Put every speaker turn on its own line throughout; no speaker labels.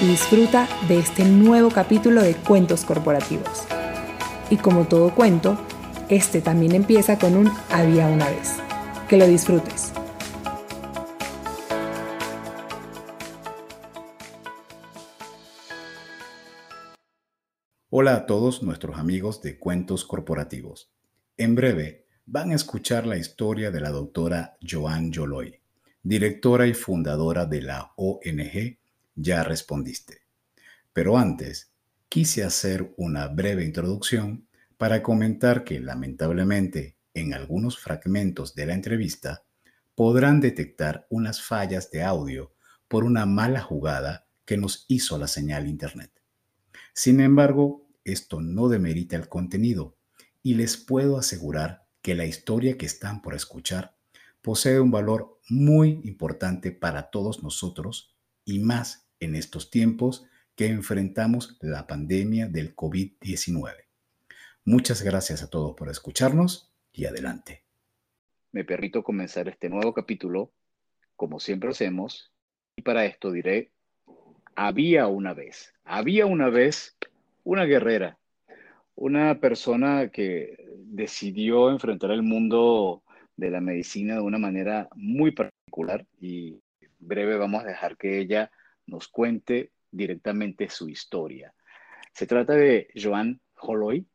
y disfruta de este nuevo capítulo de Cuentos Corporativos. Y como todo cuento, este también empieza con un había una vez. Que lo disfrutes.
Hola a todos nuestros amigos de Cuentos Corporativos. En breve van a escuchar la historia de la doctora Joan Yoloy, directora y fundadora de la ONG ya respondiste. Pero antes, quise hacer una breve introducción para comentar que lamentablemente en algunos fragmentos de la entrevista podrán detectar unas fallas de audio por una mala jugada que nos hizo la señal Internet. Sin embargo, esto no demerita el contenido y les puedo asegurar que la historia que están por escuchar posee un valor muy importante para todos nosotros y más en estos tiempos que enfrentamos la pandemia del COVID-19. Muchas gracias a todos por escucharnos y adelante.
Me permito comenzar este nuevo capítulo, como siempre hacemos, y para esto diré, había una vez, había una vez una guerrera, una persona que decidió enfrentar el mundo de la medicina de una manera muy particular y breve vamos a dejar que ella nos cuente directamente su historia. Se trata de Joan Holoy.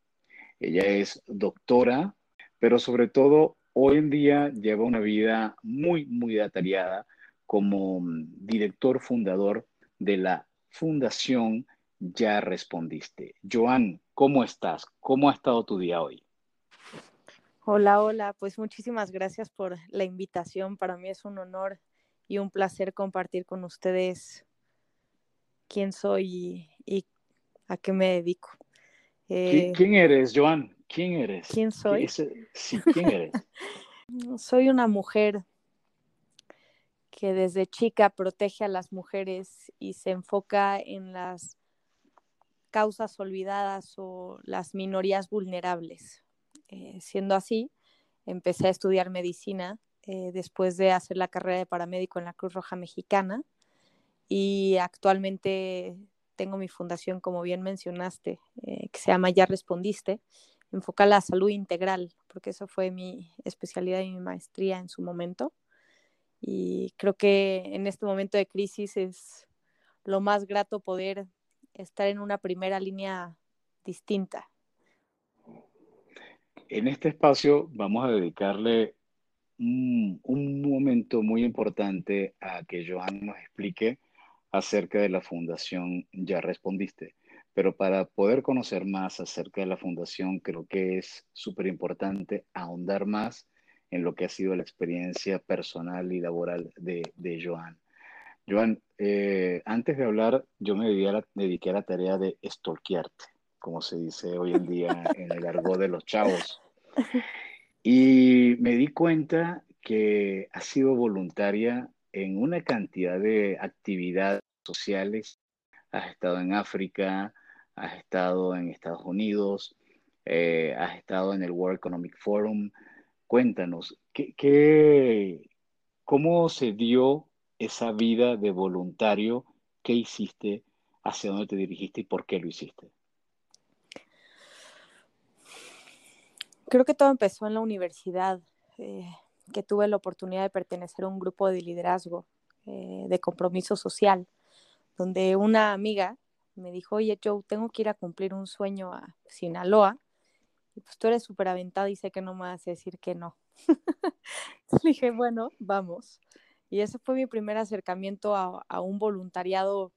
Ella es doctora, pero sobre todo hoy en día lleva una vida muy, muy atareada como mm, director fundador de la Fundación Ya Respondiste. Joan, ¿cómo estás? ¿Cómo ha estado tu día hoy?
Hola, hola, pues muchísimas gracias por la invitación. Para mí es un honor y un placer compartir con ustedes quién soy y, a qué me dedico.
Eh, ¿Quién eres, Joan? ¿Quién eres?
¿Quién soy?
Sí, ¿quién eres?
soy una mujer que desde chica protege a las mujeres y se enfoca en las causas olvidadas o las minorías vulnerables. Eh, siendo así, empecé a estudiar medicina eh, después de hacer la carrera de paramédico en la Cruz Roja Mexicana y actualmente tengo mi fundación, como bien mencionaste, eh, que se llama Ya Respondiste, enfoca la salud integral, porque eso fue mi especialidad y mi maestría en su momento. Y creo que en este momento de crisis es lo más grato poder estar en una primera línea distinta.
En este espacio vamos a dedicarle un, un momento muy importante a que Joan nos explique acerca de la fundación ya respondiste, pero para poder conocer más acerca de la fundación creo que es súper importante ahondar más en lo que ha sido la experiencia personal y laboral de, de Joan. Joan, eh, antes de hablar, yo me dediqué a, la, dediqué a la tarea de stalkearte, como se dice hoy en día en el argot de los chavos. Y me di cuenta que ha sido voluntaria en una cantidad de actividades sociales. Has estado en África, has estado en Estados Unidos, eh, has estado en el World Economic Forum. Cuéntanos, ¿qué, cómo se dio esa vida de voluntario? ¿Qué hiciste? ¿Hacia dónde te dirigiste y por qué lo hiciste?
Creo que todo empezó en la universidad. Eh, que tuve la oportunidad de pertenecer a un grupo de liderazgo, eh, de compromiso social, donde una amiga me dijo, oye, tengo que ir a cumplir un sueño a Sinaloa. Y pues tú eres súper aventada y sé que no me vas a decir que no. Le dije, bueno, vamos. Y ese fue mi primer acercamiento a, a un voluntariado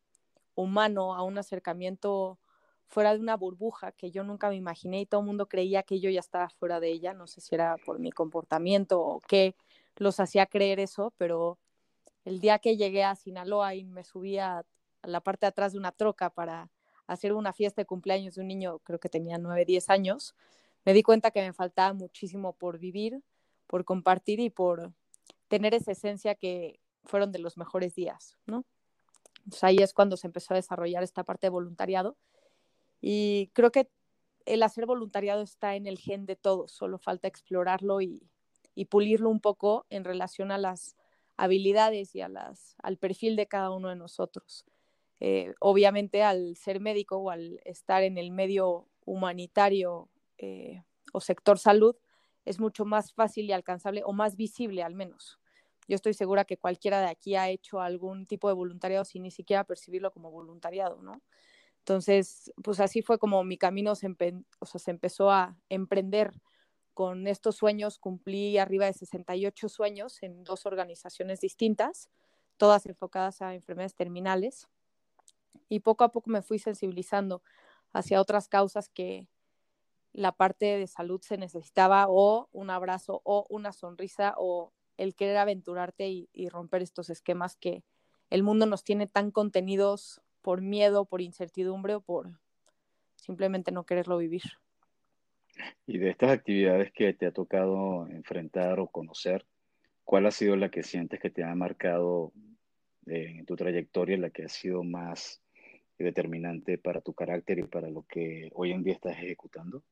humano, a un acercamiento fuera de una burbuja que yo nunca me imaginé y todo el mundo creía que yo ya estaba fuera de ella, no sé si era por mi comportamiento o qué los hacía creer eso, pero el día que llegué a Sinaloa y me subí a, la parte de atrás de una troca para hacer una fiesta de cumpleaños de un niño, creo que tenía 9, 10 años, me di cuenta que me faltaba muchísimo por vivir, por compartir y por tener esa esencia que fueron de los mejores días, ¿no? ahí es cuando se empezó a desarrollar esta parte de voluntariado. Y creo que el hacer voluntariado está en el gen de todos, solo falta explorarlo y, pulirlo un poco en relación a las habilidades y a las, al perfil de cada uno de nosotros. Eh, obviamente al ser médico o al estar en el medio humanitario eh, o sector salud, es mucho más fácil y alcanzable o más visible al menos. Yo estoy segura que cualquiera de aquí ha hecho algún tipo de voluntariado sin ni siquiera percibirlo como voluntariado, ¿no? Entonces, pues así fue como mi camino se, se empezó a emprender con estos sueños. Cumplí arriba de 68 sueños en dos organizaciones distintas, todas enfocadas a enfermedades terminales. Y poco a poco me fui sensibilizando hacia otras causas que, la parte de salud se necesitaba o un abrazo o una sonrisa o el querer aventurarte y, romper estos esquemas que el mundo nos tiene tan contenidos por miedo, por incertidumbre o por simplemente no quererlo vivir.
Y de estas actividades que te ha tocado enfrentar o conocer, ¿cuál ha sido la que sientes que te ha marcado eh, en tu trayectoria, la que ha sido más determinante para tu carácter y para lo que hoy en día estás ejecutando?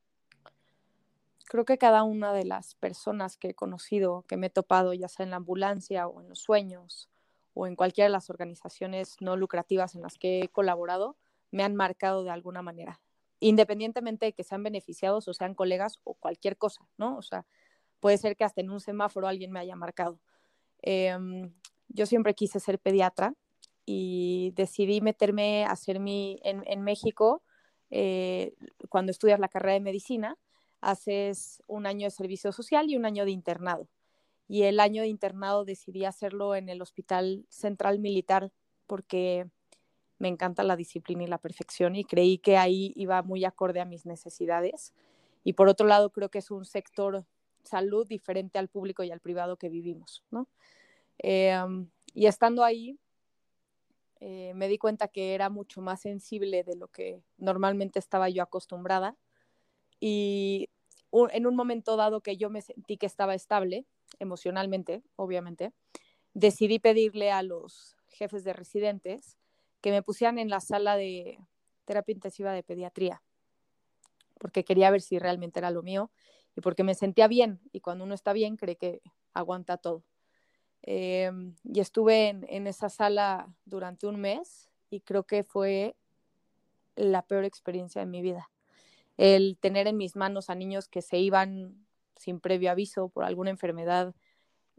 creo que cada una de las personas que he conocido, que me he topado, ya sea en la ambulancia o en los sueños o en cualquiera de las organizaciones no lucrativas en las que he colaborado, me han marcado de alguna manera, independientemente de que sean beneficiados o sean colegas o cualquier cosa, ¿no? O sea, puede ser que hasta en un semáforo alguien me haya marcado. Em, yo siempre quise ser pediatra y decidí meterme a hacer mi, en, México, eh, cuando estudias la carrera de medicina, haces un año de servicio social y un año de internado. Y el año de internado decidí hacerlo en el Hospital Central Militar porque me encanta la disciplina y la perfección y creí que ahí iba muy acorde a mis necesidades. Y por otro lado, creo que es un sector salud diferente al público y al privado que vivimos, ¿no? Em, y estando ahí, eh, me di cuenta que era mucho más sensible de lo que normalmente estaba yo acostumbrada y en un momento dado que yo me sentí que estaba estable emocionalmente, obviamente, decidí pedirle a los jefes de residentes que me pusieran en la sala de terapia intensiva de pediatría, porque quería ver si realmente era lo mío y porque me sentía bien y cuando uno está bien cree que aguanta todo. Em, y estuve en, en, esa sala durante un mes y creo que fue la peor experiencia de mi vida el tener en mis manos a niños que se iban sin previo aviso por alguna enfermedad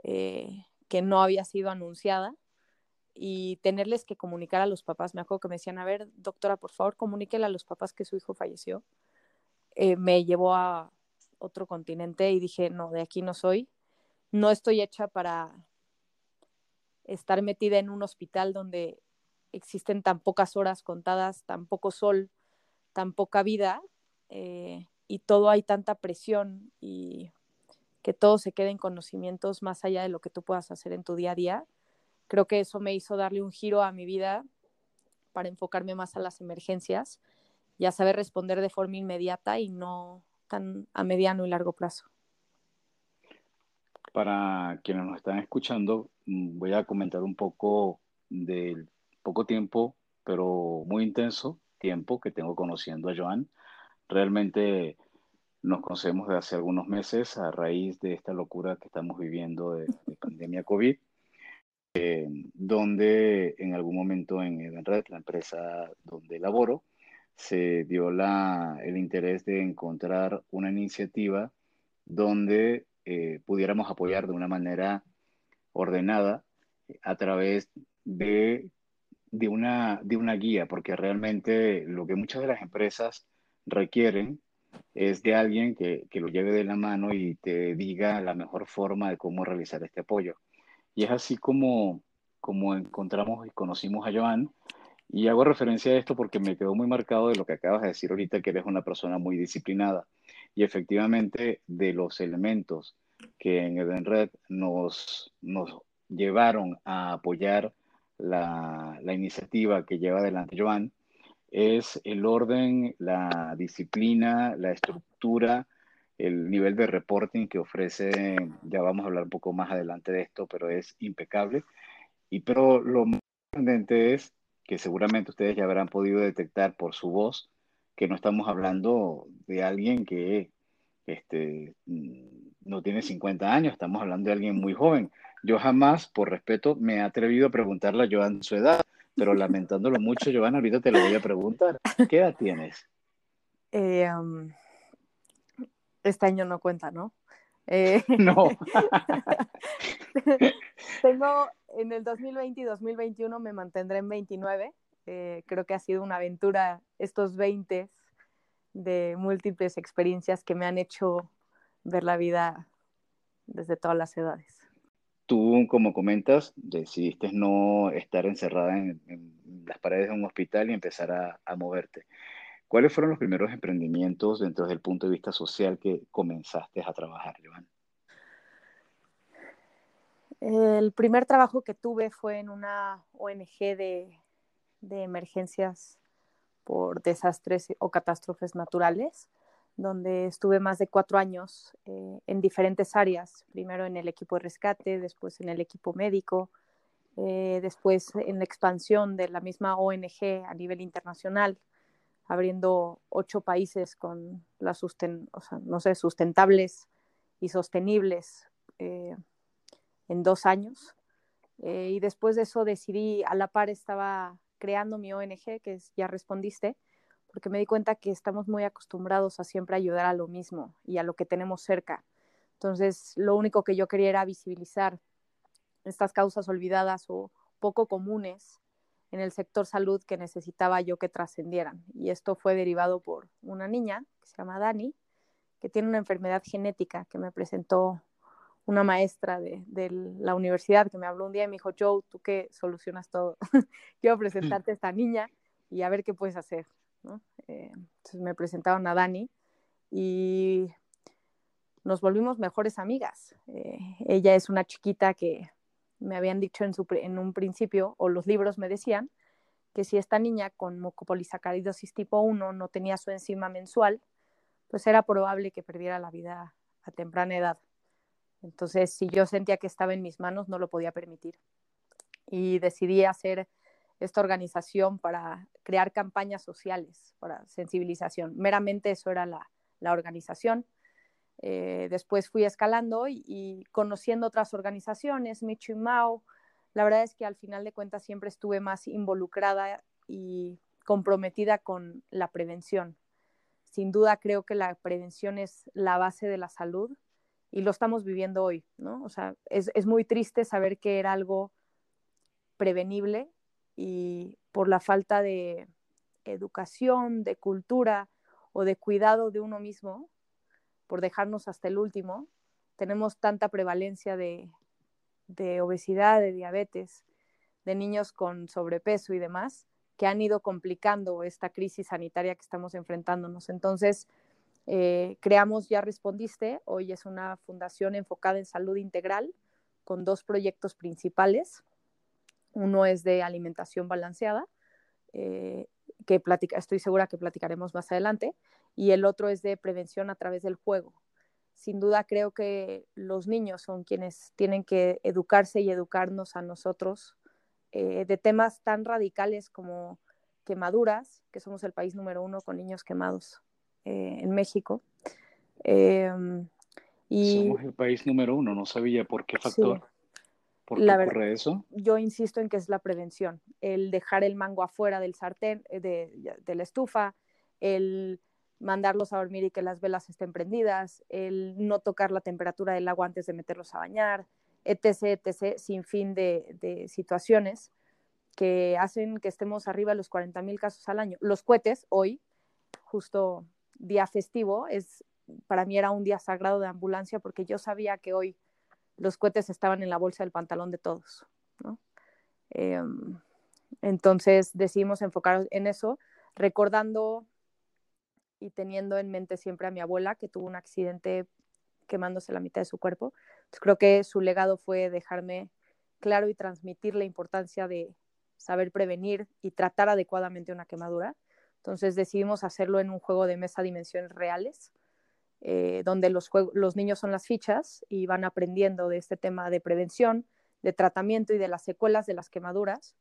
eh, que no había sido anunciada y tenerles que comunicar a los papás. Me acuerdo que me decían, a ver, doctora, por favor, comuníquele a los papás que su hijo falleció. Eh, me llevó a otro continente y dije, no, de aquí no soy. No estoy hecha para estar metida en un hospital donde existen tan pocas horas contadas, tan poco sol, tan poca vida, eh, y todo hay tanta presión y que todo se quede en conocimientos más allá de lo que tú puedas hacer en tu día a día. Creo que eso me hizo darle un giro a mi vida para enfocarme más a las emergencias y a saber responder de forma inmediata y no tan a mediano y largo plazo.
Para quienes nos están escuchando, mm, voy a comentar un poco del poco tiempo, pero muy intenso tiempo que tengo conociendo a Joan. Realmente nos conocemos de hace algunos meses a raíz de esta locura que estamos viviendo de, pandemia COVID, eh, donde en algún momento en Edenred, la empresa donde laboro, se dio la, el interés de encontrar una iniciativa donde eh, pudiéramos apoyar de una manera ordenada a través de, de, una, de una guía, porque realmente lo que muchas de las empresas requieren es de alguien que, lo lleve de la mano y te diga la mejor forma de cómo realizar este apoyo. Y es así como, como encontramos y conocimos a Joan. Y hago referencia a esto porque me quedó muy marcado de lo que acabas de decir ahorita, que eres una persona muy disciplinada. Y efectivamente, de los elementos que en Edenred nos, nos llevaron a apoyar la, la iniciativa que lleva adelante Joan, es el orden, la disciplina, la estructura, el nivel de reporting que ofrece, ya vamos a hablar un poco más adelante de esto, pero es impecable. Y pero lo más sorprendente es que seguramente ustedes ya habrán podido detectar por su voz que no estamos hablando de alguien que este, no tiene 50 años, estamos hablando de alguien muy joven. Yo jamás, por respeto, me he atrevido a preguntarle a Joan su edad, pero lamentándolo mucho, Joan, ahorita te lo voy a preguntar. ¿Qué edad tienes?
Eh, um, este año no cuenta, ¿no? Eh,
no.
tengo en el 2020 y 2021 me mantendré en 29. Eh, creo que ha sido una aventura estos 20 de múltiples experiencias que me han hecho ver la vida desde todas las edades.
Tú, como comentas, decidiste no estar encerrada en, las paredes de un hospital y empezar a, moverte. ¿Cuáles fueron los primeros emprendimientos dentro del punto de vista social que comenzaste a trabajar, Joan?
El primer trabajo que tuve fue en una ONG de emergencias por desastres o catástrofes naturales, donde estuve más de cuatro años eh, en diferentes áreas, primero en el equipo de rescate, después en el equipo médico, eh, después en la expansión de la misma ONG a nivel internacional, abriendo ocho países con las susten o sea, no sé, sustentables y sostenibles eh, en dos años. y después de eso decidí, a la par estaba creando mi ONG, que Ya Respondiste, porque me di cuenta que estamos muy acostumbrados a siempre ayudar a lo mismo y a lo que tenemos cerca. Entonces, lo único que yo quería era visibilizar estas causas olvidadas o poco comunes en el sector salud que necesitaba yo que trascendieran. Y esto fue derivado por una niña que se llama Dani, que tiene una enfermedad genética que me presentó una maestra de, de, la universidad que me habló un día y me dijo, Joe, tú qué solucionas todo, quiero presentarte a esta niña y a ver qué puedes hacer. Eh, entonces me presentaron a Dani y nos volvimos mejores amigas. Eh, ella es una chiquita que me habían dicho en un principio, o los libros me decían, que si esta niña con mucopolisacaridosis tipo 1 no tenía su enzima mensual, pues era probable que perdiera la vida a temprana edad. Entonces, si yo sentía que estaba en mis manos, no lo podía permitir. Y decidí hacer esta organización para crear campañas sociales, para sensibilización. Meramente eso era la, la organización. Eh, después fui escalando y, conociendo otras organizaciones, Michu Mao. La verdad es que al final de cuentas siempre estuve más involucrada y comprometida con la prevención. Sin duda creo que la prevención es la base de la salud y lo estamos viviendo hoy, ¿no? O sea, es, es muy triste saber que era algo prevenible y por la falta de educación, de cultura o de cuidado de uno mismo, por dejarnos hasta el último, tenemos tanta prevalencia de, obesidad, de diabetes, de niños con sobrepeso y demás, que han ido complicando esta crisis sanitaria que estamos enfrentándonos. Entonces, eh, creamos Ya Respondiste, hoy es una fundación enfocada en salud integral con dos proyectos principales. Uno es de alimentación balanceada, eh, que platica, estoy segura que platicaremos más adelante, y el otro es de prevención a través del juego. Sin duda creo que los niños son quienes tienen que educarse y educarnos a nosotros eh, de temas tan radicales como quemaduras, que somos el país número uno con niños quemados eh, en México.
Em, y, Somos el país número uno, no sabía por qué factor. ¿Por qué ocurre eso?
Yo insisto en que es la prevención, el dejar el mango afuera del sartén, eh, de, de la estufa, el mandarlos a dormir y que las velas estén prendidas, el no tocar la temperatura del agua antes de meterlos a bañar, etc., etc., sin fin de, de situaciones que hacen que estemos arriba de los 40 mil casos al año. Los cohetes, hoy, justo día festivo, es, para mí era un día sagrado de ambulancia porque yo sabía que hoy los cohetes estaban en la bolsa del pantalón de todos. Eh, entonces decidimos enfocar en eso, recordando y teniendo en mente siempre a mi abuela que tuvo un accidente quemándose la mitad de su cuerpo. Creo que su legado fue dejarme claro y transmitir la importancia de saber prevenir y tratar adecuadamente una quemadura Entonces decidimos hacerlo en un juego de mesa dimensiones reales, eh, donde los, los niños son las fichas y van aprendiendo de este tema de prevención, de tratamiento y de las secuelas de las quemaduras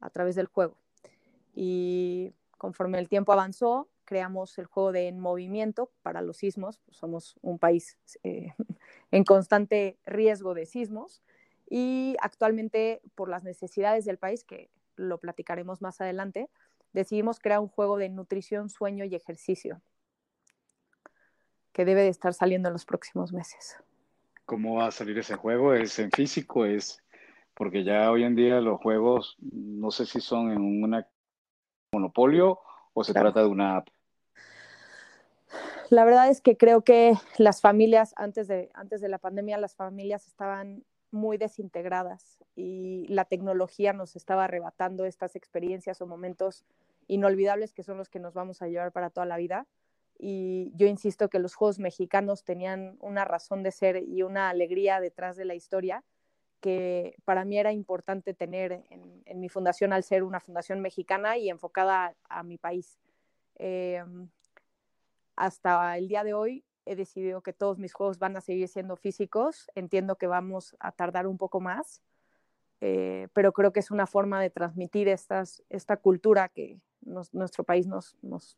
a través del juego. Y conforme el tiempo avanzó, creamos el juego de en movimiento para los sismos. Somos un país eh, en constante riesgo de sismos y actualmente por las necesidades del país, que lo platicaremos más adelante, decidimos crear un juego de nutrición, sueño y ejercicio que debe de estar saliendo en los próximos meses.
¿Cómo va a salir ese juego? ¿Es en físico? ¿Es porque ya hoy en día los juegos no sé si son en un monopolio o se trata de una app?
La verdad es que creo que las familias, antes de, antes de la pandemia, las familias estaban muy desintegradas y la tecnología nos estaba arrebatando estas experiencias o momentos inolvidables que son los que nos vamos a llevar para toda la vida. Y yo insisto que los juegos mexicanos tenían una razón de ser y una alegría detrás de la historia que para mí era importante tener en, mi fundación al ser una fundación mexicana y enfocada a, mi país. Em, hasta el día de hoy he decidido que todos mis juegos van a seguir siendo físicos. Entiendo que vamos a tardar un poco más, eh, pero creo que es una forma de transmitir estas, esta cultura que nuestro país nos, nos,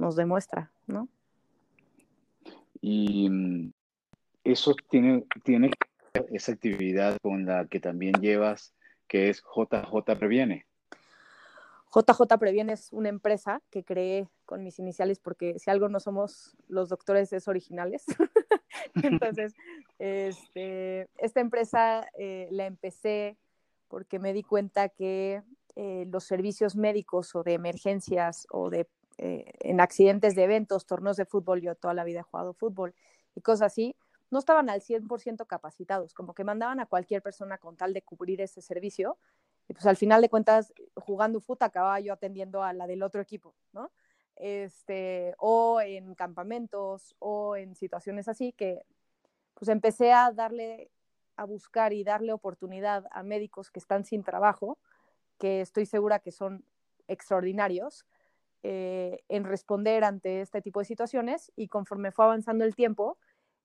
nos demuestra, ¿no?
Y mm, eso tiene, tiene esa actividad con la que también llevas, que es JJ Previene.
JJ Previene es una empresa que creé con mis iniciales porque si algo no somos los doctores es originales. Entonces, este, esta empresa eh, la empecé porque me di cuenta que eh, los servicios médicos o de emergencias o de eh, en accidentes de eventos, torneos de fútbol, yo toda la vida he jugado fútbol y cosas así, no estaban al 100% capacitados, como que mandaban a cualquier persona con tal de cubrir ese servicio y pues al final de cuentas, jugando fútbol, acababa yo atendiendo a la del otro equipo, ¿no? Este, o en campamentos o en situaciones así que pues empecé a darle, a buscar y darle oportunidad a médicos que están sin trabajo, que estoy segura que son extraordinarios, eh, en responder ante este tipo de situaciones y conforme fue avanzando el tiempo,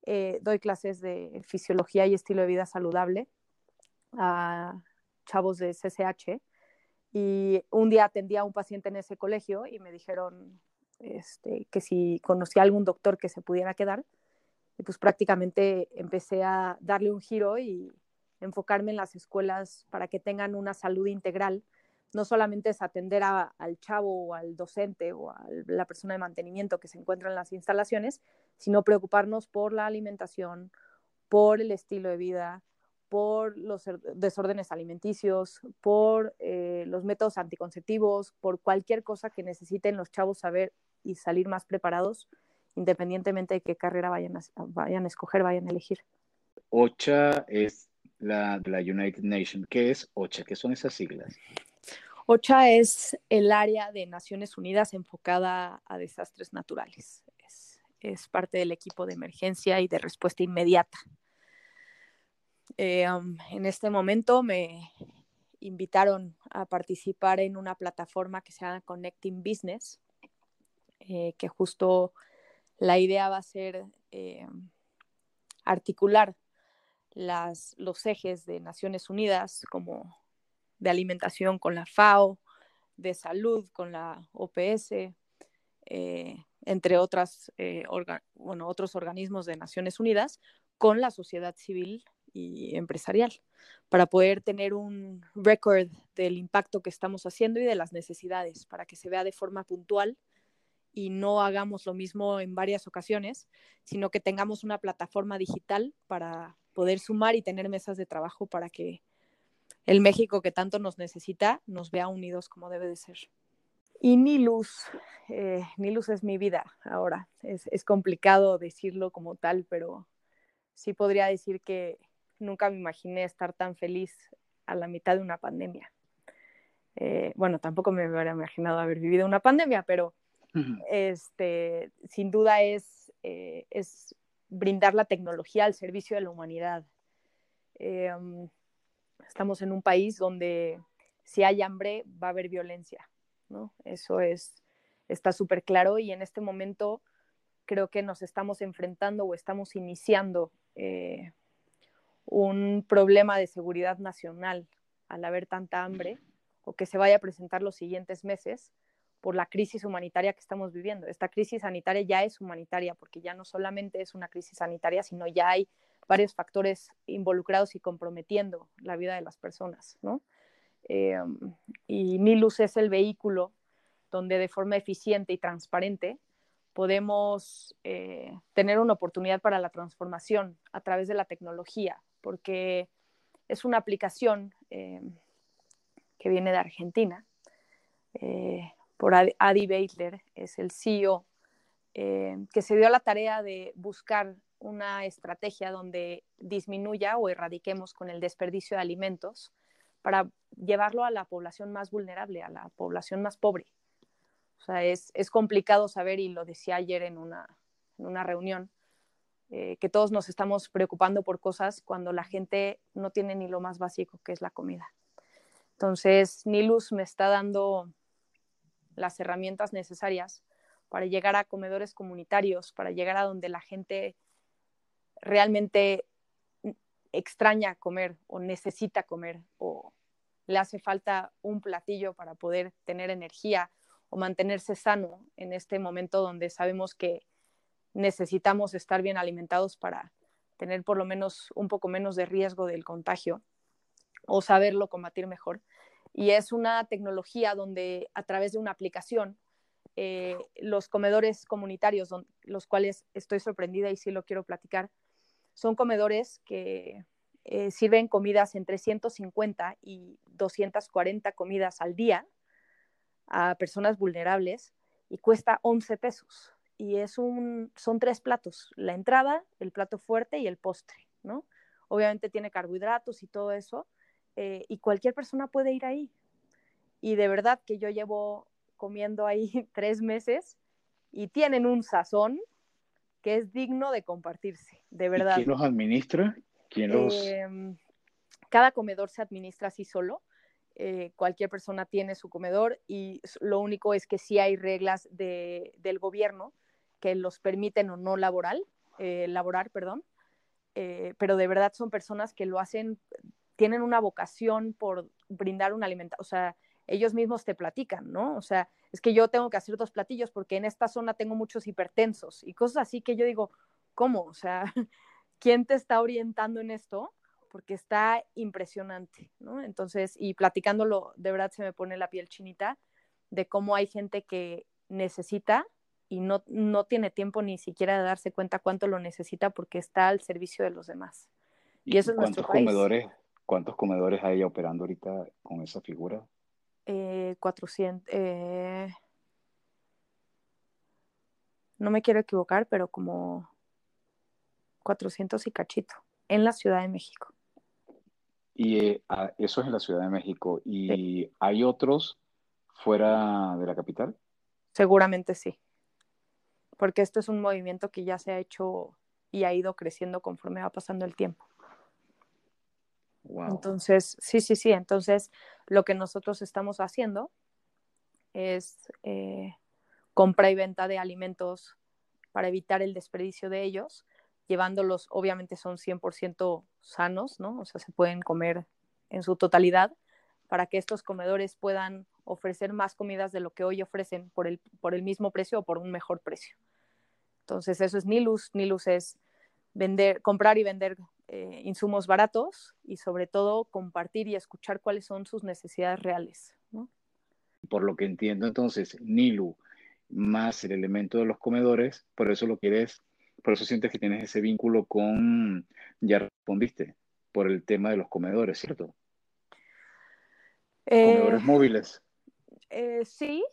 eh, doy clases de fisiología y estilo de vida saludable a chavos de CCH y un día atendía a un paciente en ese colegio y me dijeron este, que si conocía algún doctor que se pudiera quedar. Y pues prácticamente empecé a darle un giro y enfocarme en las escuelas para que tengan una salud integral. No solamente es atender al chavo o al docente o a la persona de mantenimiento que se encuentra en las instalaciones, sino preocuparnos por la alimentación, por el estilo de vida, por los desórdenes alimenticios, por eh, los métodos anticonceptivos, por cualquier cosa que necesiten los chavos saber y salir más preparados, independientemente de qué carrera vayan a, vayan a escoger, vayan a elegir.
OCHA es la la United Nations. ¿Qué es OCHA? ¿Qué son esas siglas?
OCHA es el área de Naciones Unidas enfocada a desastres naturales. es parte del equipo de emergencia y de respuesta inmediata. Eh, en este momento me invitaron a participar en una plataforma que se llama Connecting Business, eh, que justo la idea va a ser eh, articular los ejes de Naciones Unidas como de alimentación con la FAO, de salud con la OPS, entre otras, bueno, otros organismos de Naciones Unidas, con la sociedad civil y empresarial para poder tener un récord del impacto que estamos haciendo y de las necesidades para que se vea de forma puntual y no hagamos lo mismo en varias ocasiones, sino que tengamos una plataforma digital para poder sumar y tener mesas de trabajo para que el México que tanto nos necesita nos vea unidos como debe de ser. Y Nilus, eh, Nilus es mi vida ahora. Es, es complicado decirlo como tal, pero sí podría decir que nunca me imaginé estar tan feliz a la mitad de una pandemia. Eh, bueno, tampoco me hubiera imaginado haber vivido una pandemia, pero este, sin duda es, eh, es brindar la tecnología al servicio de la humanidad. Eh, estamos en un país donde si hay hambre va a haber violencia. ¿no? Eso es, está súper claro y en este momento creo que nos estamos enfrentando o estamos iniciando eh, un problema de seguridad nacional al haber tanta hambre o que se vaya a presentar los siguientes meses por la crisis humanitaria que estamos viviendo. Esta crisis sanitaria ya es humanitaria porque ya no solamente es una crisis sanitaria, sino ya hay varios factores involucrados y comprometiendo la vida de las personas, ¿no? Eh, y Nilus es el vehículo donde de forma eficiente y transparente podemos eh, tener una oportunidad para la transformación a través de la tecnología, porque es una aplicación eh, que viene de Argentina, por Adi Beitler, es el CEO, que se dio la tarea de buscar una estrategia donde disminuya o erradiquemos con el desperdicio de alimentos para llevarlo a la población más vulnerable, a la población más pobre. O sea, es, es complicado saber, y lo decía ayer en una, en una reunión, eh, que todos nos estamos preocupando por cosas cuando la gente no tiene ni lo más básico, que es la comida. Entonces, Nilus me está dando las herramientas necesarias para llegar a comedores comunitarios, para llegar a donde la gente realmente extraña comer o necesita comer o le hace falta un platillo para poder tener energía o mantenerse sano en este momento donde sabemos que necesitamos estar bien alimentados para tener por lo menos un poco menos de riesgo del contagio o saberlo combatir mejor. Y es una tecnología donde a través de una aplicación eh, los comedores comunitarios, los cuales estoy sorprendida y sí lo quiero platicar, son comedores que eh, sirven comidas entre 150 y 240 comidas al día a personas vulnerables y cuesta 11 pesos. Y es un, son tres platos, la entrada, el plato fuerte y el postre, ¿no? Obviamente tiene carbohidratos y todo eso, eh, y cualquier persona puede ir ahí. Y de verdad que yo llevo comiendo ahí tres meses y tienen un sazón que es digno de compartirse, de verdad.
¿Quién los administra? ¿Quién los...
Em, cada comedor se administra así solo eh, cualquier persona tiene su comedor y lo único es que sí hay reglas de, del gobierno que los permiten o no laboral, eh, laborar, perdón, eh, pero de verdad son personas que lo hacen, tienen una vocación por brindar un alimento, o sea, ellos mismos te platican, ¿no? O sea, es que yo tengo que hacer dos platillos porque en esta zona tengo muchos hipertensos y cosas así que yo digo, ¿cómo? O sea, ¿quién te está orientando en esto? porque está impresionante, ¿no? Entonces, y platicándolo, de verdad se me pone la piel chinita de cómo hay gente que necesita y no, no tiene tiempo ni siquiera de darse cuenta cuánto lo necesita porque está al servicio de los demás.
Y, eso es nuestro comedores, ¿Cuántos comedores hay operando ahorita con esa figura?
Eh, 400. Eh, no me quiero equivocar, pero como 400 y cachito en la Ciudad de México.
Y eh, eso es en la Ciudad de México. ¿Y hay otros fuera de la capital?
Seguramente sí. Porque esto es un movimiento que ya se ha hecho y ha ido creciendo conforme va pasando el tiempo. Entonces, sí, sí, sí. Entonces, lo que nosotros estamos haciendo es eh, compra y venta de alimentos para evitar el desperdicio de ellos llevándolos, obviamente son 100% sanos, ¿no? O sea, se pueden comer en su totalidad para que estos comedores puedan ofrecer más comidas de lo que hoy ofrecen por el, por el mismo precio o por un mejor precio. Entonces, eso es Nilus. Nilus es vender, comprar y vender eh, insumos baratos y sobre todo compartir y escuchar cuáles son sus necesidades reales. ¿no?
Por lo que entiendo entonces, Nilu más el elemento de los comedores, por eso lo quieres por eso sientes que tienes ese vínculo con, ya respondiste, por el tema de los comedores, ¿cierto? Eh, comedores móviles.
Eh, sí,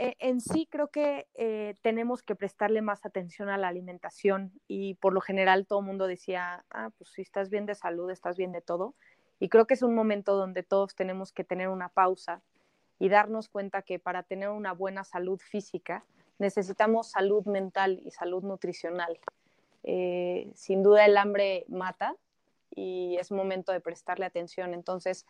e, en sí creo que eh, tenemos que prestarle más atención a la alimentación y por lo general todo el mundo decía, ah, pues si estás bien de salud, estás bien de todo. Y creo que es un momento donde todos tenemos que tener una pausa y darnos cuenta que para tener una buena salud física necesitamos salud mental y salud nutricional. Eh, sin duda el hambre mata y es momento de prestarle atención. Entonces,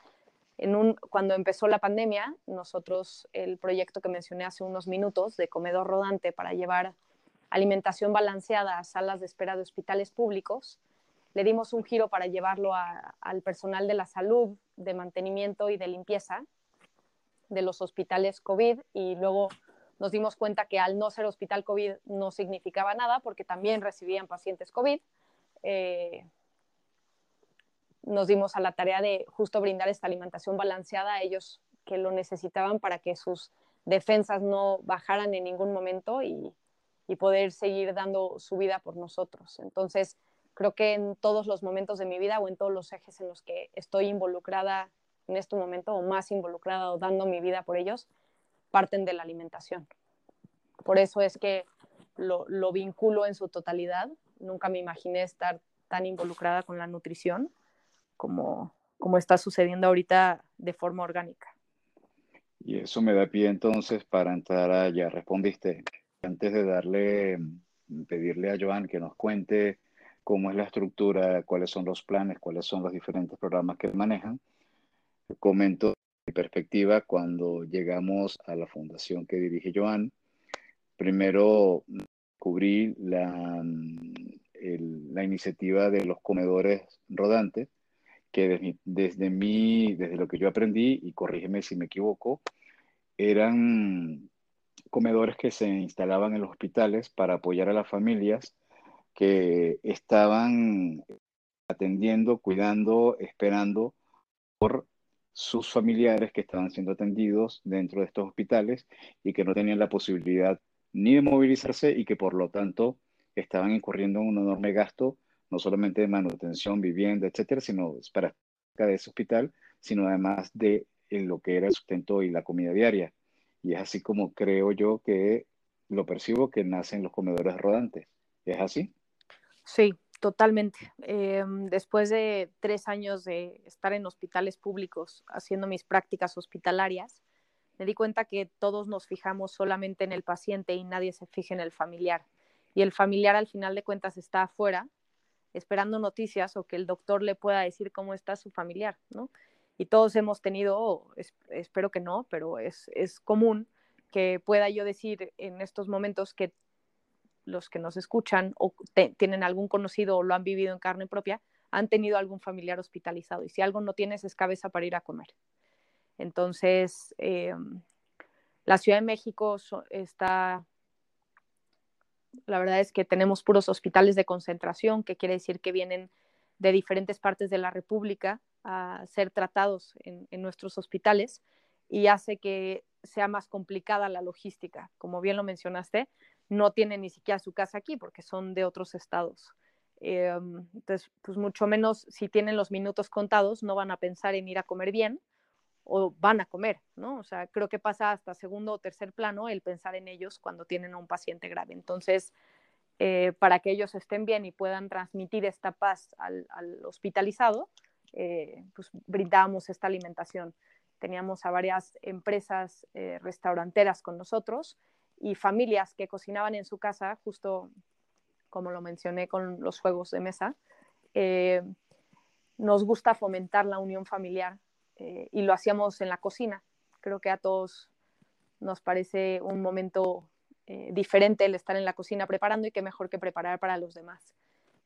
En un, cuando empezó la pandemia, nosotros el proyecto que mencioné hace unos minutos de comedor rodante para llevar alimentación balanceada a salas de espera de hospitales públicos, le dimos un giro para llevarlo a, al personal de la salud, de mantenimiento y de limpieza de los hospitales COVID y luego nos dimos cuenta que al no ser hospital COVID no significaba nada porque también recibían pacientes COVID. Eh, nos dimos a la tarea de justo brindar esta alimentación balanceada a ellos que lo necesitaban para que sus defensas no bajaran en ningún momento y, y poder seguir dando su vida por nosotros. Entonces, creo que en todos los momentos de mi vida o en todos los ejes en los que estoy involucrada en este momento o más involucrada o dando mi vida por ellos, parten de la alimentación. Por eso es que lo, lo vinculo en su totalidad. Nunca me imaginé estar tan involucrada con la nutrición como, como está sucediendo ahorita de forma orgánica.
Y eso me da pie entonces para entrar a, ya respondiste, antes de darle, pedirle a Joan que nos cuente cómo es la estructura, cuáles son los planes, cuáles son los diferentes programas que manejan, comento mi perspectiva cuando llegamos a la fundación que dirige Joan. Primero cubrí la, la iniciativa de los comedores rodantes, que desde, desde desde lo que yo aprendí, y corrígeme si me equivoco, eran comedores que se instalaban en los hospitales para apoyar a las familias que estaban atendiendo, cuidando, esperando por sus familiares que estaban siendo atendidos dentro de estos hospitales y que no tenían la posibilidad ni de movilizarse y que por lo tanto estaban incurriendo en un enorme gasto no solamente de manutención, vivienda, etcétera, sino para de ese hospital, sino además de lo que era el sustento y la comida diaria. Y es así como creo yo que lo percibo que nacen los comedores rodantes. ¿Es así?
Sí, totalmente. Eh, después de tres años de estar en hospitales públicos haciendo mis prácticas hospitalarias, me di cuenta que todos nos fijamos solamente en el paciente y nadie se fija en el familiar. Y el familiar al final de cuentas está afuera esperando noticias o que el doctor le pueda decir cómo está su familiar, ¿no? Y todos hemos tenido, espero que no, pero es, es común que pueda yo decir en estos momentos que los que nos escuchan o tienen algún conocido o lo han vivido en carne propia, han tenido algún familiar hospitalizado. Y si algo no tienes es cabeza para ir a comer. Entonces, eh, la Ciudad de México está la verdad es que tenemos puros hospitales de concentración, que quiere decir que vienen de diferentes partes de la República a ser tratados en, nuestros hospitales y hace que sea más complicada la logística. Como bien lo mencionaste, no tienen ni siquiera su casa aquí porque son de otros estados. Em, entonces, pues mucho menos si tienen los minutos contados, no van a pensar en ir a comer bien, o van a comer, ¿no? O sea, creo que pasa hasta segundo o tercer plano el pensar en ellos cuando tienen a un paciente grave. Entonces, eh, para que ellos estén bien y puedan transmitir esta paz al, hospitalizado, eh, pues brindábamos esta alimentación. Teníamos a varias empresas eh, restauranteras con nosotros y familias que cocinaban en su casa, justo como lo mencioné con los juegos de mesa. nos gusta fomentar la unión familiar eh, y lo hacíamos en la cocina. Creo que a todos nos parece un momento eh, diferente el estar en la cocina preparando y qué mejor que preparar para los demás.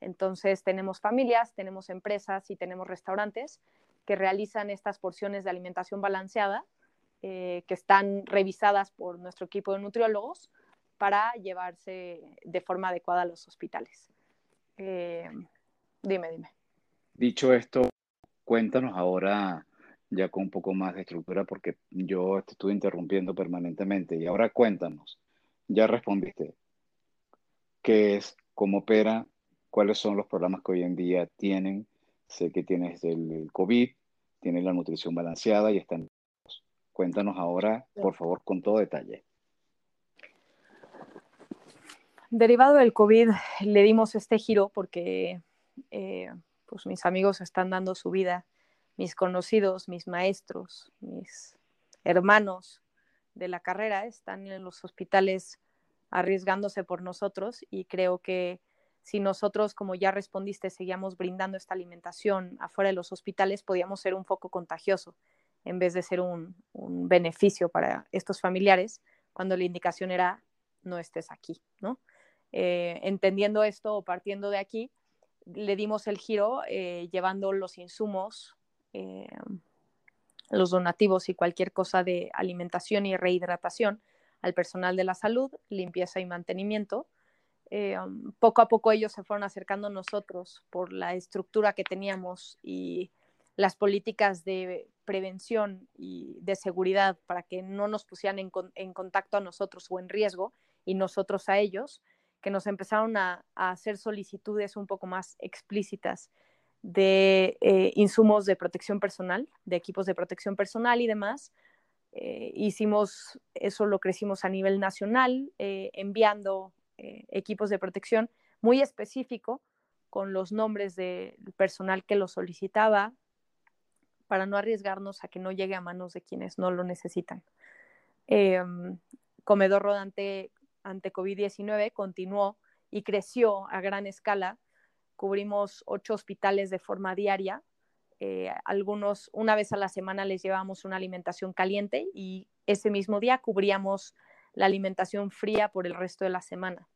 Entonces tenemos familias, tenemos empresas y tenemos restaurantes que realizan estas porciones de alimentación balanceada eh, que están revisadas por nuestro equipo de nutriólogos para llevarse de forma adecuada a los hospitales. dime, dime.
Dicho esto, cuéntanos ahora ya con un poco más de estructura porque yo te estuve interrumpiendo permanentemente. Y ahora cuéntanos, ya respondiste, ¿qué es, cómo opera, cuáles son los programas que hoy en día tienen? Sé que tienes el COVID, tienes la nutrición balanceada y están... Cuéntanos ahora, por favor, con todo detalle.
Derivado del COVID, le dimos este giro porque eh, pues mis amigos están dando su vida mis conocidos, mis maestros, mis hermanos de la carrera están en los hospitales arriesgándose por nosotros y creo que si nosotros, como ya respondiste, seguíamos brindando esta alimentación afuera de los hospitales, podíamos ser un foco contagioso. en vez de ser un, beneficio para estos familiares, cuando la indicación era no estés aquí, ¿no? Eh, entendiendo esto o partiendo de aquí, le dimos el giro eh, llevando los insumos, eh, los donativos y cualquier cosa de alimentación y rehidratación al personal de la salud, limpieza y mantenimiento. poco a poco ellos se fueron acercando a nosotros por la estructura que teníamos y las políticas de prevención y de seguridad para que no nos pusieran en, contacto a nosotros o en riesgo y nosotros a ellos, que nos empezaron a, hacer solicitudes un poco más explícitas de eh, insumos de protección personal, de equipos de protección personal y demás. Eh, hicimos, eso lo crecimos a nivel nacional, eh, enviando equipos de protección muy específico con los nombres del personal que lo solicitaba, para no arriesgarnos a que no llegue a manos de quienes no lo necesitan. Em, comedor rodante ante COVID-19 continuó y creció a gran escala. Cubrimos ocho hospitales de forma diaria. Eh, algunos, una vez a la semana, les llevábamos una alimentación caliente y ese mismo día cubríamos la alimentación fría por el resto de la semana.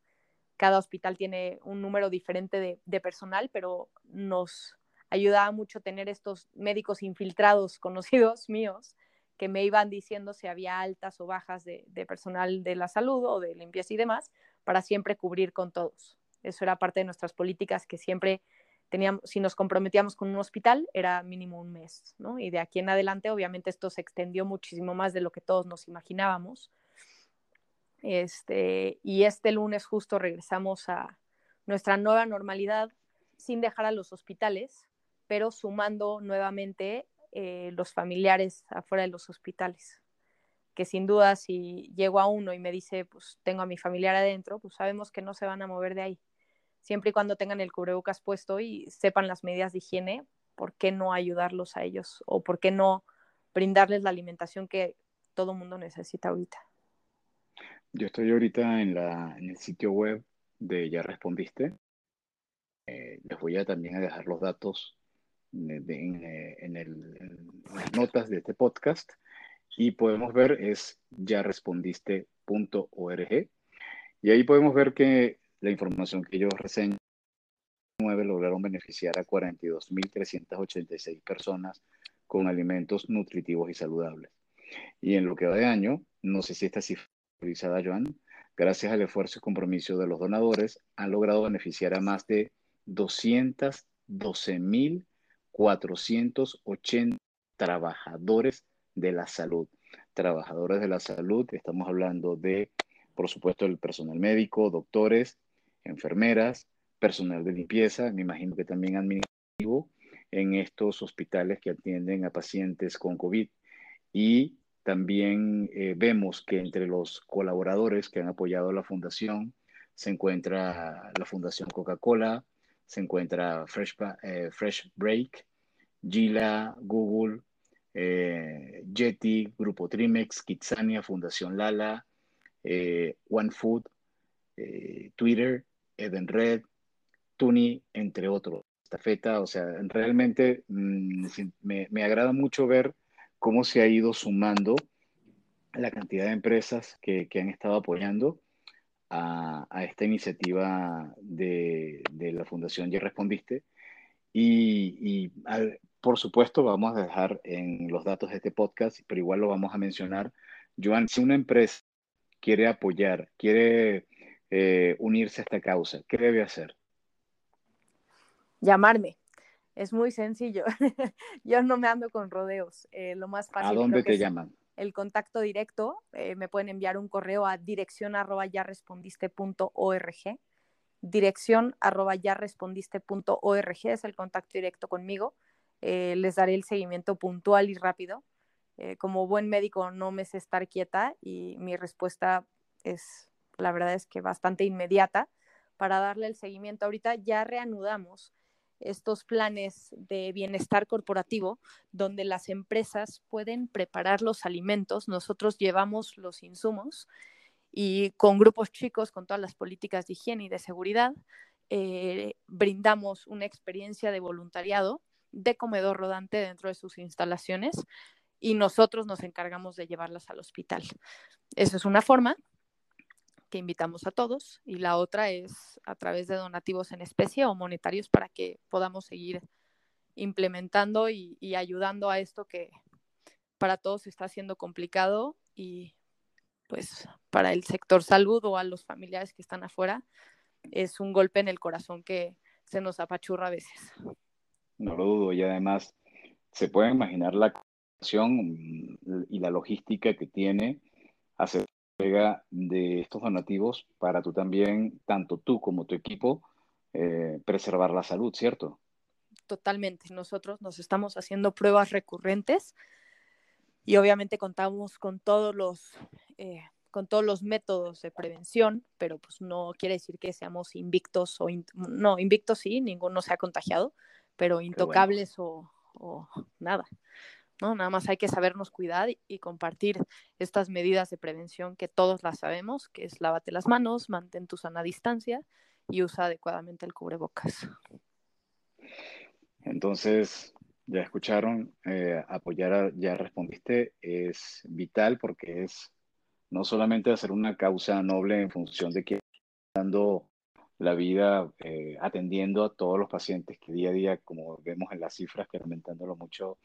Cada hospital tiene un número diferente de personal, pero nos ayudaba mucho tener estos médicos infiltrados conocidos míos que me iban diciendo si había altas o bajas de, personal de la salud o de limpieza y demás, para siempre cubrir con todos. Eso era parte de nuestras políticas que siempre teníamos, si nos comprometíamos con un hospital, era mínimo un mes, ¿no? Y de aquí en adelante, obviamente, esto se extendió muchísimo más de lo que todos nos imaginábamos. Este, y este lunes justo regresamos a nuestra nueva normalidad sin dejar a los hospitales, pero sumando nuevamente eh, los familiares afuera de los hospitales. Que sin duda, si llego a uno y me dice, pues tengo a mi familiar adentro, pues sabemos que no se van a mover de ahí. Siempre y cuando tengan el cubrebocas puesto y sepan las medidas de higiene, ¿por qué no ayudarlos a ellos? ¿O por qué no brindarles la alimentación que todo mundo necesita ahorita?
Yo estoy ahorita en, la, en el sitio web de Ya Respondiste. Eh, les voy a también a dejar los datos eh, en, las notas de este podcast y podemos ver es ya respondiste.org y ahí podemos ver que la información que ellos reseñan lograron beneficiar a 42.386 personas con alimentos nutritivos y saludables. Y en lo que va de año, no sé si esta cifra realizada, Joan, gracias al esfuerzo y compromiso de los donadores, han logrado beneficiar a más de 212.000 480 trabajadores de la salud. Trabajadores de la salud, estamos hablando de, por supuesto, el personal médico, doctores, enfermeras, personal de limpieza, me imagino que también administrativo en estos hospitales que atienden a pacientes con COVID. Y también eh, vemos que entre los colaboradores que han apoyado la fundación se encuentra la Fundación Coca-Cola, se encuentra Fresh, eh, Fresh Break, Gila, Google, eh, Yeti, Grupo Trimex, Kitsania, Fundación Lala, eh, OneFood, eh, Twitter, Edenred, Tuni, entre otros. Estafeta, o sea, realmente mm, me, agrada mucho ver cómo se ha ido sumando la cantidad de empresas que, han estado apoyando a, esta iniciativa de, la Fundación Ya Respondiste. Y, por supuesto, vamos a dejar en los datos de este podcast, pero igual lo vamos a mencionar. Joan, si una empresa quiere apoyar, quiere eh, unirse a esta causa, ¿qué debe hacer?
Llamarme. Es muy sencillo. Yo no me ando con rodeos. Eh, lo más fácil.
¿A dónde te llaman?
El contacto directo. Eh, me pueden enviar un correo a dirección arroba ya respondiste.org. Dirección arroba ya respondiste.org es el contacto directo conmigo. Les daré el seguimiento puntual y rápido. Como buen médico no me sé estar quieta y mi respuesta es, la verdad es que bastante inmediata para darle el seguimiento. Ahorita ya reanudamos estos planes de bienestar corporativo donde las empresas pueden preparar los alimentos, nosotros llevamos los insumos y con grupos chicos, con todas las políticas de higiene y de seguridad, eh, brindamos una experiencia de voluntariado de comedor rodante dentro de sus instalaciones y nosotros nos encargamos de llevarlas al hospital. Esa es una forma que invitamos a todos y la otra es a través de donativos en especie o monetarios para que podamos seguir implementando y, ayudando a esto que para todos está siendo complicado y pues para el sector salud o a los familiares que están afuera es un golpe en el corazón que se nos apachurra a veces.
No lo dudo y además se puede imaginar la y la logística que tiene hacer entrega de estos donativos para tú también, tanto tú como tu equipo, eh, preservar la salud, ¿cierto?
Totalmente. Nosotros nos estamos haciendo pruebas recurrentes y obviamente contamos con todos los eh, con todos los métodos de prevención, pero pues no quiere decir que seamos invictos o no invictos sí, ninguno se ha contagiado, pero intocables o, o nada. ¿No? Nada más hay que sabernos cuidar y, compartir estas medidas de prevención que todos las sabemos, que es lávate las manos, mantén tu sana distancia y usa adecuadamente el cubrebocas.
Entonces, ya escucharon, eh, apoyar, ya respondiste, es vital porque es no solamente hacer una causa noble en función de que dando la vida eh, atendiendo a todos los pacientes que día a día, como vemos en las cifras, que aumentándolo mucho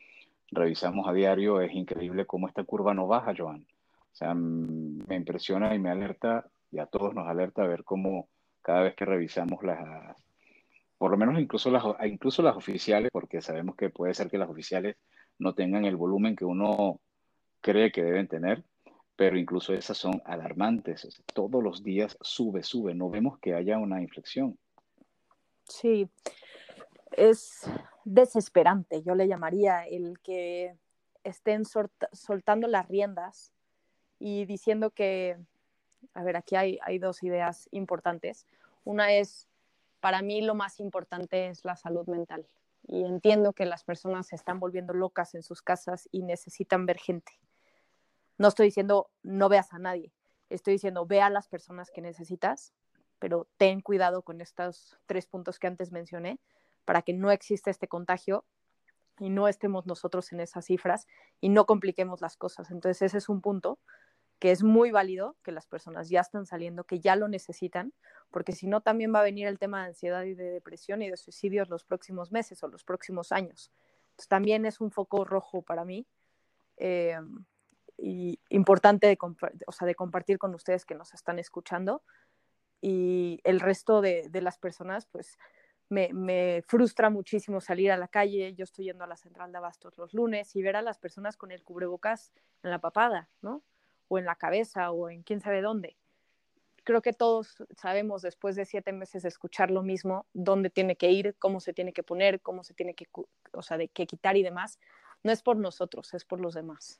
revisamos a diario, es increíble cómo esta curva no baja, Joan. O sea, me impresiona y me alerta, y a todos nos alerta a ver cómo cada vez que revisamos las, por lo menos incluso las, incluso las oficiales, porque sabemos que puede ser que las oficiales no tengan el volumen que uno cree que deben tener, pero incluso esas son alarmantes. todos los días sube, sube, no vemos que haya una inflexión.
Sí, es desesperante, yo le llamaría, el que estén soltando las riendas y diciendo que, a ver, aquí hay, hay dos ideas importantes. Una es, para mí lo más importante es la salud mental y entiendo que las personas se están volviendo locas en sus casas y necesitan ver gente. No estoy diciendo no veas a nadie, estoy diciendo ve a las personas que necesitas, pero ten cuidado con estos tres puntos que antes mencioné, para que no exista este contagio y no estemos nosotros en esas cifras y no compliquemos las cosas. Entonces ese es un punto que es muy válido, que las personas ya están saliendo, que ya lo necesitan, porque si no también va a venir el tema de ansiedad y de depresión y de suicidios los próximos meses o los próximos años. Entonces también es un foco rojo para mí eh, y importante de, o sea, de compartir con ustedes que nos están escuchando y el resto de, de las personas, pues me, frustra muchísimo salir a la calle. Yo estoy yendo a la central de abastos los lunes y ver a las personas con el cubrebocas en la papada, ¿no? O en la cabeza o en quién sabe dónde. Creo que todos sabemos después de siete meses de escuchar lo mismo, dónde tiene que ir, cómo se tiene que poner, cómo se tiene que, o sea, de qué quitar y demás. No es por nosotros, es por los demás.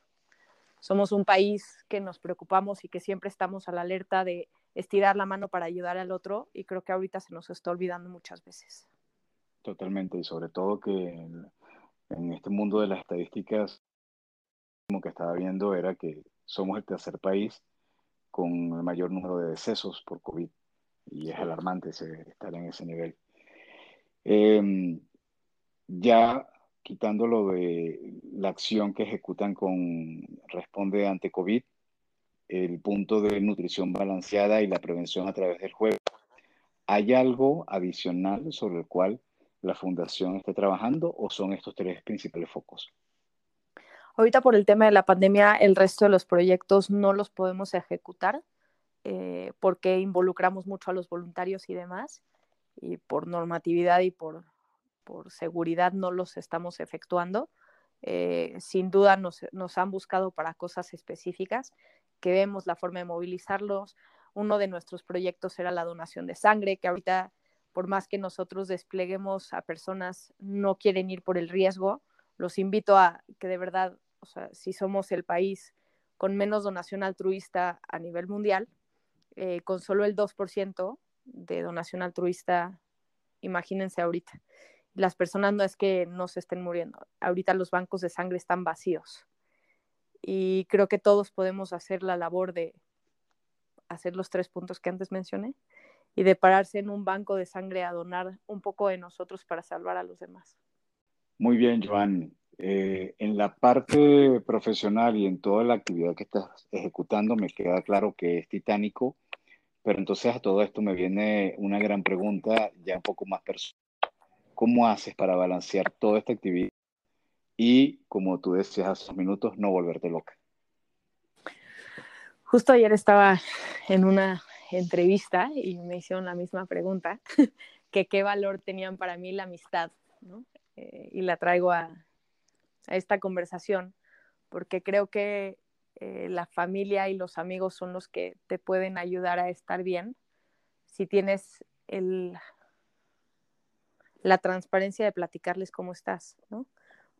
Somos un país que nos preocupamos y que siempre estamos a la alerta de estirar la mano para ayudar al otro y creo que ahorita se nos está olvidando muchas veces.
Totalmente, y sobre todo que en, este mundo de las estadísticas, como que estaba viendo, era que somos el tercer país con el mayor número de decesos por COVID y es alarmante estar en ese nivel. Em, ya quitándolo de la acción que ejecutan con Responde ante COVID, el punto de nutrición balanceada y la prevención a través del juego. ¿Hay algo adicional sobre el cual la fundación esté trabajando o son estos tres principales focos?
Ahorita por el tema de la pandemia, el resto de los proyectos no los podemos ejecutar eh, porque involucramos mucho a los voluntarios y demás, y por normatividad y por, por seguridad no los estamos efectuando. Eh, sin duda nos, nos, han buscado para cosas específicas que vemos la forma de movilizarlos. Uno de nuestros proyectos era la donación de sangre, que ahorita, por más que nosotros despleguemos a personas, no quieren ir por el riesgo. Los invito a que de verdad, o sea, si somos el país con menos donación altruista a nivel mundial, eh, con solo el 2% de donación altruista, imagínense ahorita. Las personas no es que no se estén muriendo, ahorita los bancos de sangre están vacíos y creo que todos podemos hacer la labor de hacer los tres puntos que antes mencioné y de pararse en un banco de sangre a donar un poco de nosotros para salvar a los demás.
Muy bien, Joan. Eh, en la parte profesional y en toda la actividad que estás ejecutando, me queda claro que es titánico, pero entonces a todo esto me viene una gran pregunta ya un poco más personal. ¿Cómo haces para balancear toda esta actividad y, como tú decías hace unos minutos, no volverte loca?
Justo ayer estaba en una entrevista y me hicieron la misma pregunta, que qué valor tenían para mí la amistad, ¿no? Eh, y la traigo a, esta conversación, porque creo que eh, la familia y los amigos son los que te pueden ayudar a estar bien si tienes el, la transparencia de platicarles cómo estás, ¿no?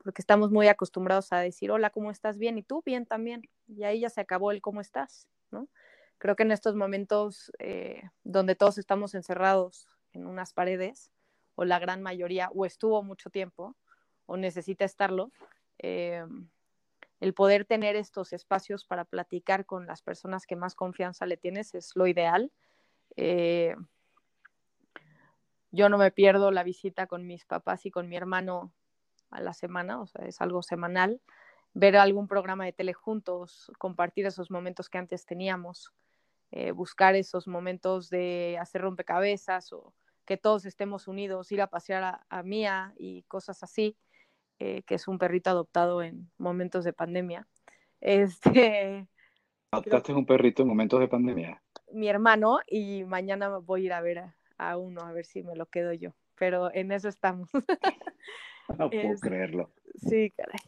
Porque estamos muy acostumbrados a decir, hola, ¿cómo estás? Bien, y tú bien también. Y ahí ya se acabó el cómo estás, ¿no? Creo que en estos momentos eh, donde todos estamos encerrados en unas paredes, o la gran mayoría, o estuvo mucho tiempo, o necesita estarlo, eh, el poder tener estos espacios para platicar con las personas que más confianza le tienes es lo ideal. Eh, yo no me pierdo la visita con mis papás y con mi hermano a la semana, o sea, es algo semanal. Ver algún programa de tele juntos, compartir esos momentos que antes teníamos, eh, buscar esos momentos de hacer rompecabezas o que todos estemos unidos, ir a pasear a, a Mía y cosas así. Eh, que es un perrito adoptado en momentos de pandemia. Este,
¿Adoptaste un perrito en momentos de pandemia?
Mi hermano y mañana voy a ir a ver a, a uno, a ver si me lo quedo yo, pero en eso estamos.
no puedo creerlo.
Sí, caray.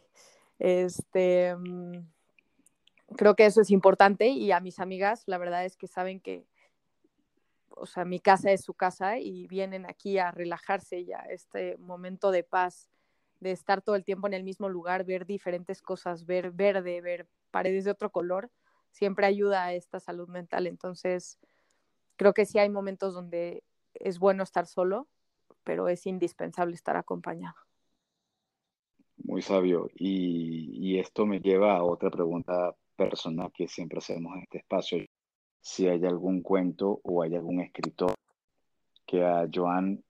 Este, um, creo que eso es importante y a mis amigas, la verdad es que saben que, o sea, mi casa es su casa y vienen aquí a relajarse ya, este momento de paz de estar todo el tiempo en el mismo lugar, ver diferentes cosas, ver verde, ver paredes de otro color, siempre ayuda a esta salud mental. Entonces, creo que sí hay momentos donde es bueno estar solo, pero es indispensable estar acompañado.
Muy sabio. Y, y esto me lleva a otra pregunta personal que siempre hacemos en este espacio. Si hay algún cuento o hay algún escritor que a Joan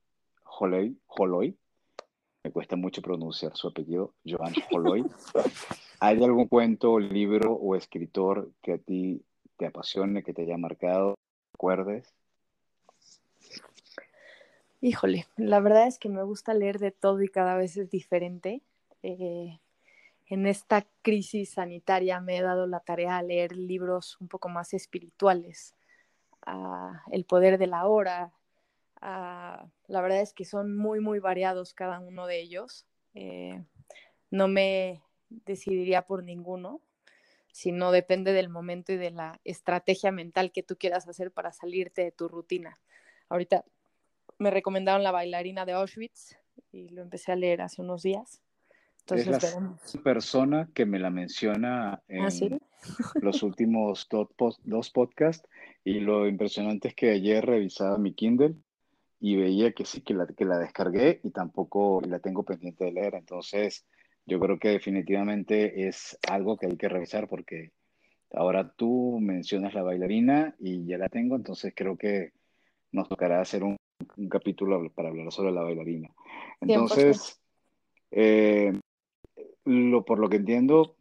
Holoy, Holoy me cuesta mucho pronunciar su apellido, Joan Holoy. ¿Hay algún cuento, libro o escritor que a ti te apasione, que te haya marcado, recuerdes?
Híjole, la verdad es que me gusta leer de todo y cada vez es diferente. Eh, en esta crisis sanitaria me he dado la tarea de leer libros un poco más espirituales. Uh, el poder de la hora, Uh, la verdad es que son muy, muy variados cada uno de ellos. Eh, no me decidiría por ninguno, sino depende del momento y de la estrategia mental que tú quieras hacer para salirte de tu rutina. Ahorita me recomendaron La bailarina de Auschwitz y lo empecé a leer hace unos días.
Entonces, es la veremos. persona que me la menciona en
¿Ah, sí?
los últimos dos, dos podcasts y lo impresionante es que ayer revisaba mi Kindle y veía que sí, que la, que la descargué y tampoco la tengo pendiente de leer. Entonces, yo creo que definitivamente es algo que hay que revisar porque ahora tú mencionas la bailarina y ya la tengo, entonces creo que nos tocará hacer un, un capítulo para hablar sobre la bailarina. Entonces, eh, lo, por lo que entiendo,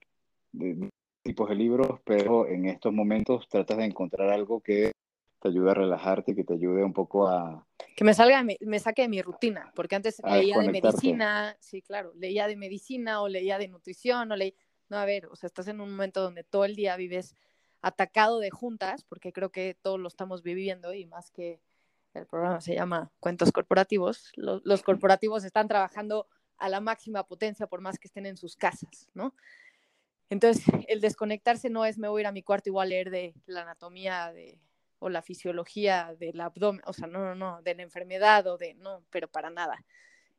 de, tipos de libros, pero en estos momentos tratas de encontrar algo que te ayude a relajarte, que te ayude un poco a...
Que me salga, me, me saque de mi rutina, porque antes leía de medicina, sí, claro, leía de medicina o leía de nutrición o leía... No, a ver, o sea, estás en un momento donde todo el día vives atacado de juntas, porque creo que todos lo estamos viviendo y más que el programa se llama Cuentos Corporativos, los corporativos están trabajando a la máxima potencia por más que estén en sus casas, ¿no? Entonces, el desconectarse no es me voy a ir a mi cuarto igual a leer de la anatomía o la fisiología del abdomen, o sea, no, no, no, de la enfermedad o de, no, pero para nada.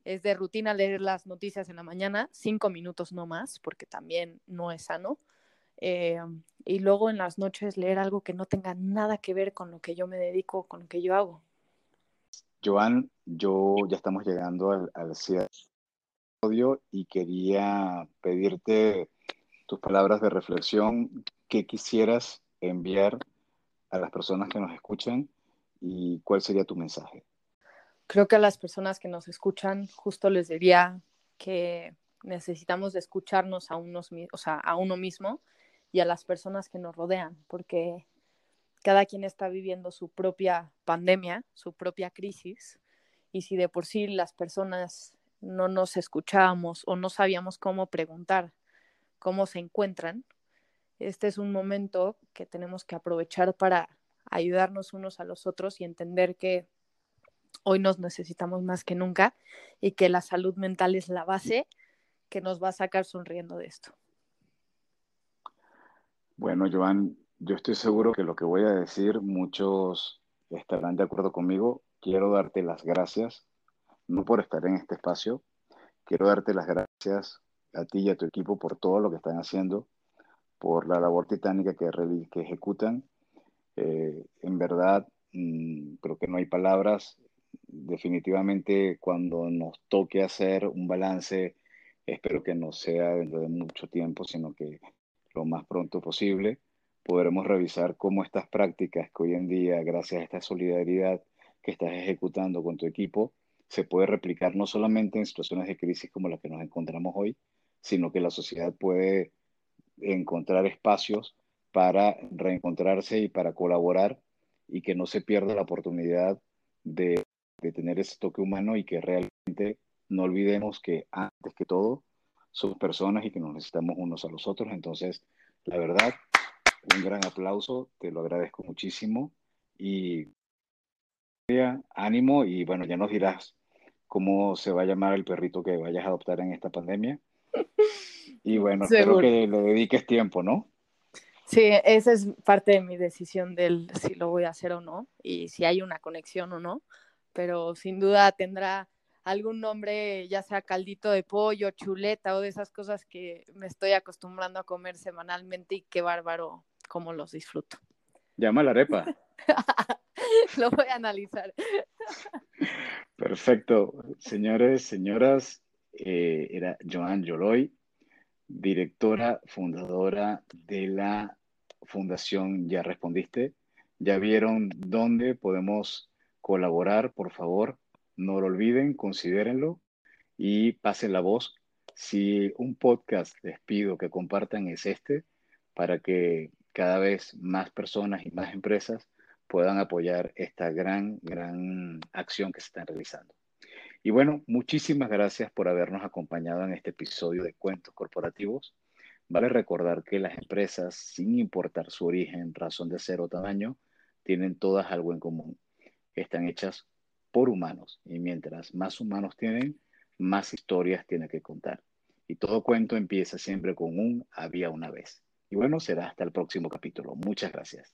Es de rutina leer las noticias en la mañana, cinco minutos no más, porque también no es sano. Eh, y luego en las noches leer algo que no tenga nada que ver con lo que yo me dedico, con lo que yo hago.
Joan, yo ya estamos llegando al, al y quería pedirte tus palabras de reflexión que quisieras enviar a las personas que nos escuchan y cuál sería tu mensaje?
Creo que a las personas que nos escuchan justo les diría que necesitamos escucharnos a, unos, o sea, a uno mismo y a las personas que nos rodean, porque cada quien está viviendo su propia pandemia, su propia crisis, y si de por sí las personas no nos escuchábamos o no sabíamos cómo preguntar cómo se encuentran, este es un momento que tenemos que aprovechar para ayudarnos unos a los otros y entender que hoy nos necesitamos más que nunca y que la salud mental es la base que nos va a sacar sonriendo de esto.
Bueno, Joan, yo estoy seguro que lo que voy a decir muchos estarán de acuerdo conmigo. Quiero darte las gracias, no por estar en este espacio, quiero darte las gracias a ti y a tu equipo por todo lo que están haciendo, por la labor titánica que, que ejecutan. Eh, en verdad, mm, creo que no hay palabras. Definitivamente, cuando nos toque hacer un balance, espero que no sea dentro de mucho tiempo, sino que lo más pronto posible podremos revisar cómo estas prácticas que hoy en día, gracias a esta solidaridad que estás ejecutando con tu equipo, se puede replicar no solamente en situaciones de crisis como las que nos encontramos hoy, sino que la sociedad puede encontrar espacios para reencontrarse y para colaborar y que no se pierda la oportunidad de, de tener ese toque humano y que realmente no olvidemos que antes que todo somos personas y que nos necesitamos unos a los otros. Entonces, la verdad, un gran aplauso, te lo agradezco muchísimo y ánimo y bueno, ya nos dirás cómo se va a llamar el perrito que vayas a adoptar en esta pandemia. Y bueno, espero que le dediques tiempo, ¿no?
Sí, esa es parte de mi decisión del si lo voy a hacer o no y si hay una conexión o no, pero sin duda tendrá algún nombre, ya sea caldito de pollo, chuleta o de esas cosas que me estoy acostumbrando a comer semanalmente y qué bárbaro cómo los disfruto.
Llama la arepa.
Lo voy a analizar.
Perfecto. Señores, señoras, eh, era Joan Yoloy, directora, fundadora de la Fundación Ya Respondiste. Ya vieron dónde podemos colaborar, por favor, no lo olviden, considérenlo y pasen la voz. Si un podcast les pido que compartan es este, para que cada vez más personas y más empresas puedan apoyar esta gran, gran acción que se está realizando. Y bueno, muchísimas gracias por habernos acompañado en este episodio de Cuentos Corporativos. Vale recordar que las empresas, sin importar su origen, razón de ser o tamaño, tienen todas algo en común. Están hechas por humanos y mientras más humanos tienen, más historias tienen que contar. Y todo cuento empieza siempre con un había una vez. Y bueno, será hasta el próximo capítulo. Muchas gracias.